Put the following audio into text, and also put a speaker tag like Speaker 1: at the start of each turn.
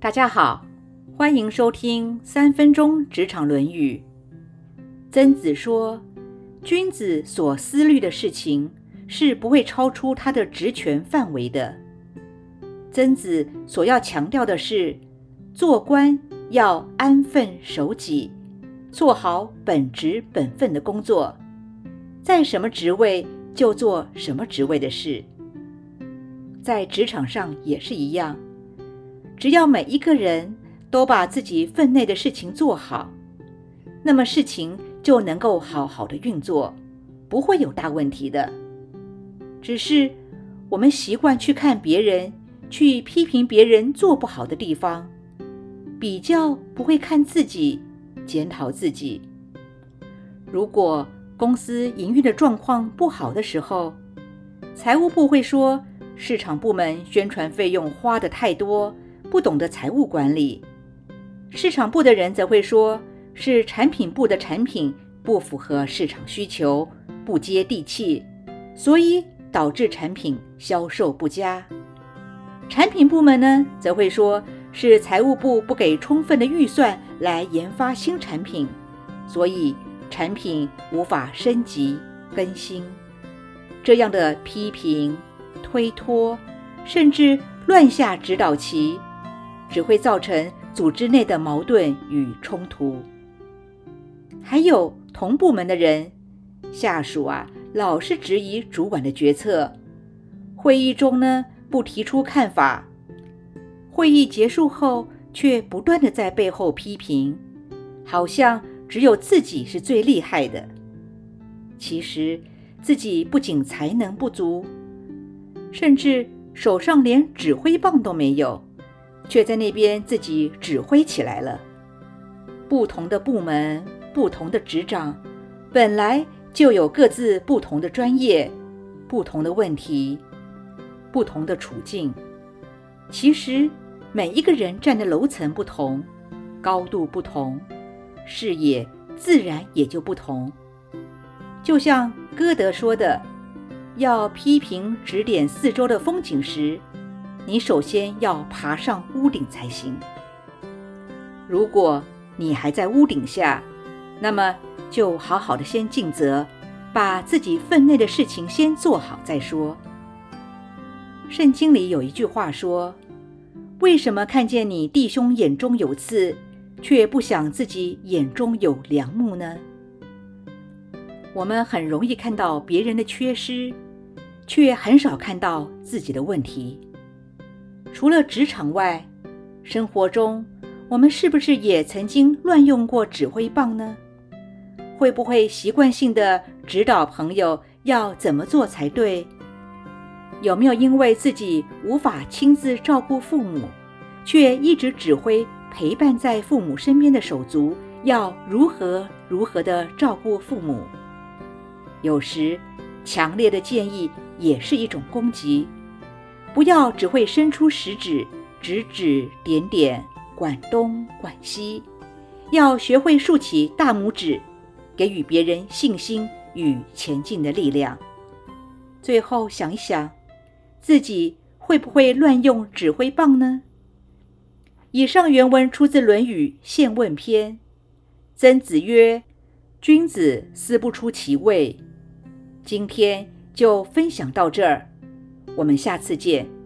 Speaker 1: 大家好，欢迎收听三分钟职场论语。曾子说：“君子所思虑的事情是不会超出他的职权范围的。”曾子所要强调的是，做官要安分守己，做好本职本分的工作，在什么职位就做什么职位的事。在职场上也是一样。只要每一个人都把自己分内的事情做好，那么事情就能够好好的运作，不会有大问题的。只是我们习惯去看别人，去批评别人做不好的地方，比较不会看自己，检讨自己。如果公司营运的状况不好的时候，财务部会说市场部门宣传费用花的太多。不懂得财务管理，市场部的人则会说是产品部的产品不符合市场需求，不接地气，所以导致产品销售不佳。产品部门呢，则会说是财务部不给充分的预算来研发新产品，所以产品无法升级更新。这样的批评、推脱，甚至乱下指导棋。只会造成组织内的矛盾与冲突。还有同部门的人，下属啊，老是质疑主管的决策，会议中呢不提出看法，会议结束后却不断的在背后批评，好像只有自己是最厉害的。其实自己不仅才能不足，甚至手上连指挥棒都没有。却在那边自己指挥起来了。不同的部门、不同的职掌，本来就有各自不同的专业、不同的问题、不同的处境。其实每一个人站的楼层不同，高度不同，视野自然也就不同。就像歌德说的：“要批评指点四周的风景时。”你首先要爬上屋顶才行。如果你还在屋顶下，那么就好好的先尽责，把自己分内的事情先做好再说。圣经里有一句话说：“为什么看见你弟兄眼中有刺，却不想自己眼中有梁木呢？”我们很容易看到别人的缺失，却很少看到自己的问题。除了职场外，生活中我们是不是也曾经乱用过指挥棒呢？会不会习惯性的指导朋友要怎么做才对？有没有因为自己无法亲自照顾父母，却一直指挥陪伴在父母身边的手足要如何如何的照顾父母？有时，强烈的建议也是一种攻击。不要只会伸出食指，指指点点，管东管西，要学会竖起大拇指，给予别人信心与前进的力量。最后想一想，自己会不会乱用指挥棒呢？以上原文出自《论语·宪问篇》。曾子曰：“君子思不出其位。”今天就分享到这儿。我们下次见。